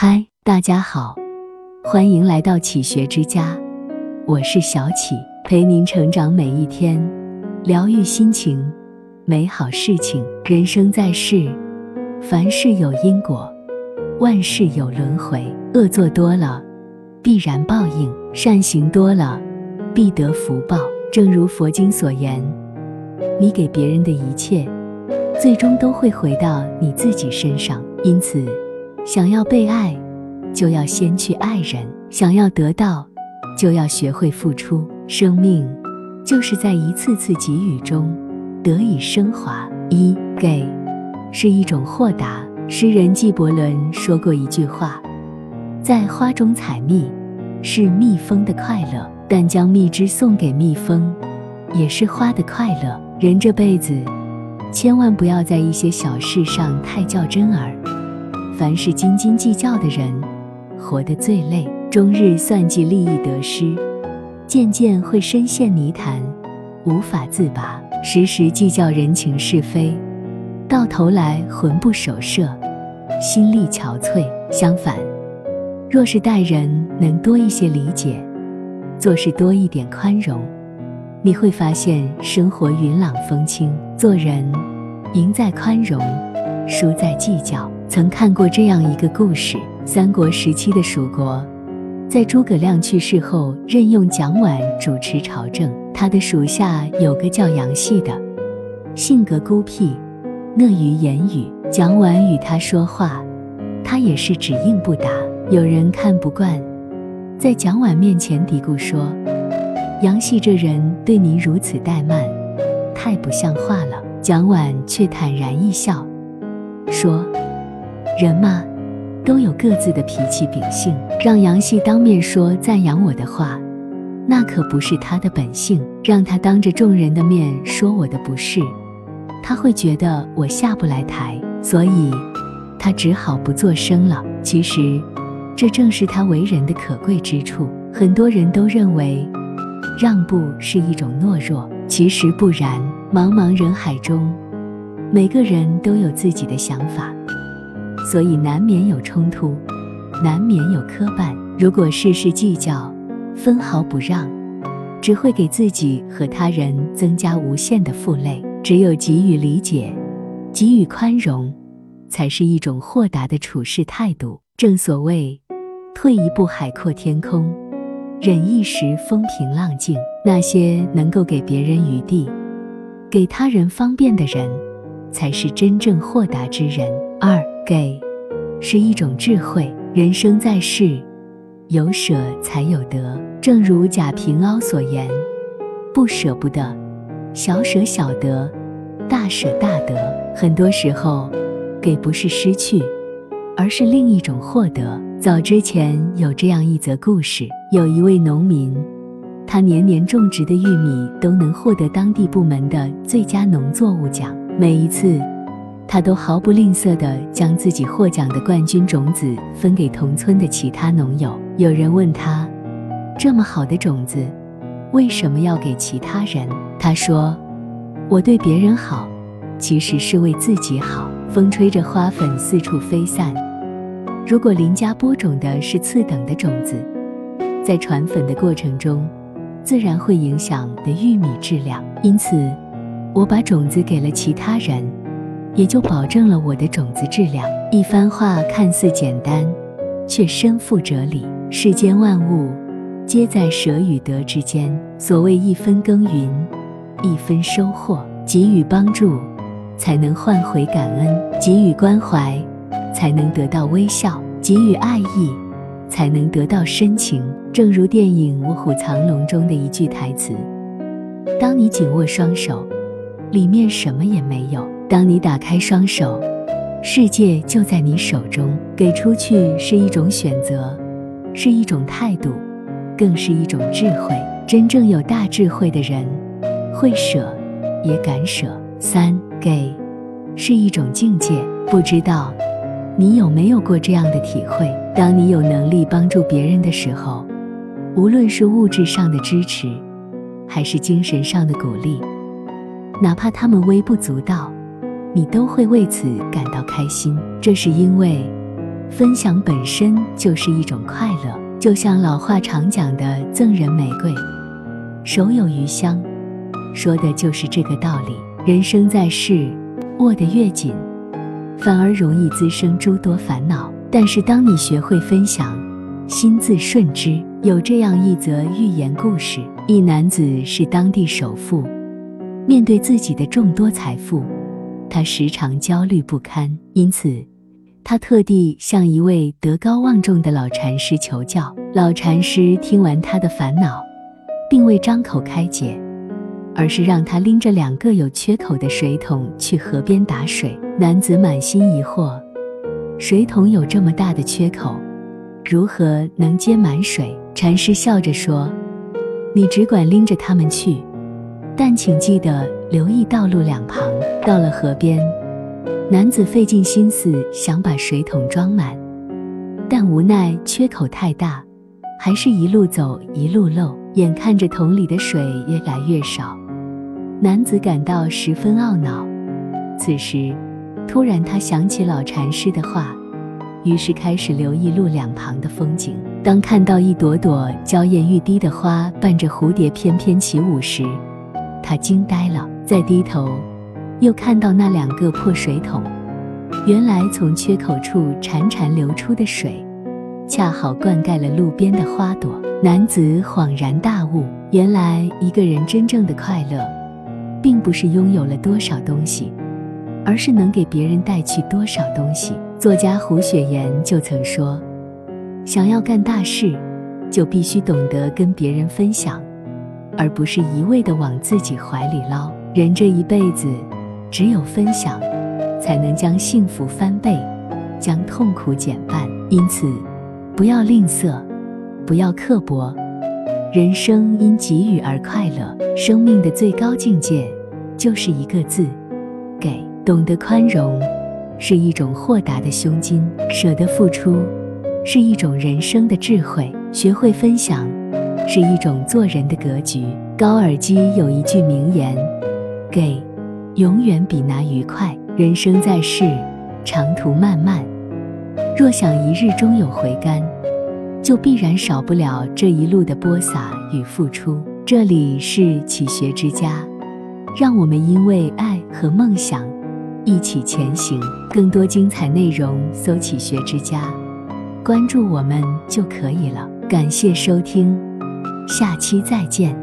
嗨，大家好，欢迎来到启学之家，我是小启，陪您成长每一天，疗愈心情，美好事情。人生在世，凡事有因果，万事有轮回。恶做多了，必然报应；善行多了，必得福报。正如佛经所言，你给别人的一切，最终都会回到你自己身上。因此，想要被爱，就要先去爱人；想要得到，就要学会付出。生命就是在一次次给予中得以升华。一给是一种豁达。诗人纪伯伦说过一句话。在花中采蜜是蜜蜂的快乐，但将蜜汁送给蜜蜂也是花的快乐。人这辈子千万不要在一些小事上太较真儿，凡是斤斤计较的人，活得最累。终日算计利益得失，渐渐会深陷泥潭，无法自拔。时时计较人情是非，到头来魂不守舍，心力憔悴。相反。若是待人能多一些理解，做事多一点宽容，你会发现生活云朗风轻。做人赢在宽容，输在计较。曾看过这样一个故事：三国时期的蜀国，在诸葛亮去世后，任用蒋琬主持朝政。他的属下有个叫杨戏的，性格孤僻，讷于言语。蒋琬与他说话，他也是只应不答。有人看不惯，在蒋琬面前嘀咕说：“杨戏这人对您如此怠慢，太不像话了。”蒋琬却坦然一笑，说：“人嘛，都有各自的脾气秉性。让杨戏当面说赞扬我的话，那可不是他的本性。让他当着众人的面说我的不是，他会觉得我下不来台，所以他只好不作声了。其实。”这正是他为人的可贵之处。很多人都认为让步是一种懦弱，其实不然。茫茫人海中，每个人都有自己的想法，所以难免有冲突，难免有磕绊。如果事事计较，分毫不让，只会给自己和他人增加无限的负累。只有给予理解，给予宽容，才是一种豁达的处事态度。正所谓。退一步海阔天空，忍一时风平浪静。那些能够给别人余地、给他人方便的人，才是真正豁达之人。二给是一种智慧。人生在世，有舍才有得。正如贾平凹所言：“不舍不得，小舍小得，大舍大得。”很多时候，给不是失去，而是另一种获得。早之前有这样一则故事，有一位农民，他年年种植的玉米都能获得当地部门的最佳农作物奖。每一次，他都毫不吝啬地将自己获奖的冠军种子分给同村的其他农友。有人问他：“这么好的种子，为什么要给其他人？”他说：“我对别人好，其实是为自己好。”风吹着花粉四处飞散。如果邻家播种的是次等的种子，在传粉的过程中，自然会影响的玉米质量。因此，我把种子给了其他人，也就保证了我的种子质量。一番话看似简单，却深负哲理。世间万物，皆在舍与得之间。所谓一分耕耘，一分收获。给予帮助，才能换回感恩；给予关怀。才能得到微笑，给予爱意，才能得到深情。正如电影《卧虎藏龙》中的一句台词：“当你紧握双手，里面什么也没有；当你打开双手，世界就在你手中。”给出去是一种选择，是一种态度，更是一种智慧。真正有大智慧的人，会舍，也敢舍。三给，是一种境界。不知道。你有没有过这样的体会？当你有能力帮助别人的时候，无论是物质上的支持，还是精神上的鼓励，哪怕他们微不足道，你都会为此感到开心。这是因为分享本身就是一种快乐，就像老话常讲的“赠人玫瑰，手有余香”，说的就是这个道理。人生在世，握得越紧，反而容易滋生诸多烦恼。但是当你学会分享，心自顺之。有这样一则寓言故事：一男子是当地首富，面对自己的众多财富，他时常焦虑不堪，因此。他特地向一位德高望重的老禅师求教。老禅师听完他的烦恼，并未张口开解，而是让他拎着两个有缺口的水桶去河边打水。男子满心疑惑，水桶有这么大的缺口，如何能接满水？禅师笑着说：“你只管拎着它们去，但请记得留意道路两旁。”到了河边。男子费尽心思想把水桶装满，但无奈缺口太大，还是一路走一路漏，眼看着桶里的水越来越少，男子感到十分懊恼。此时，突然他想起老禅师的话，于是开始留意路两旁的风景。当看到一朵朵娇艳欲滴的花伴着蝴蝶翩翩起舞时，他惊呆了。再低头。又看到那两个破水桶，原来从缺口处潺潺流出的水，恰好灌溉了路边的花朵。男子恍然大悟，原来一个人真正的快乐，并不是拥有了多少东西，而是能给别人带去多少东西。作家胡雪岩就曾说：“想要干大事，就必须懂得跟别人分享，而不是一味的往自己怀里捞。人这一辈子。”只有分享，才能将幸福翻倍，将痛苦减半。因此，不要吝啬，不要刻薄。人生因给予而快乐。生命的最高境界，就是一个字：给。懂得宽容，是一种豁达的胸襟；舍得付出，是一种人生的智慧；学会分享，是一种做人的格局。高尔基有一句名言：给。永远比拿愉快。人生在世，长途漫漫，若想一日终有回甘，就必然少不了这一路的播撒与付出。这里是启学之家，让我们因为爱和梦想一起前行。更多精彩内容，搜“启学之家”，关注我们就可以了。感谢收听，下期再见。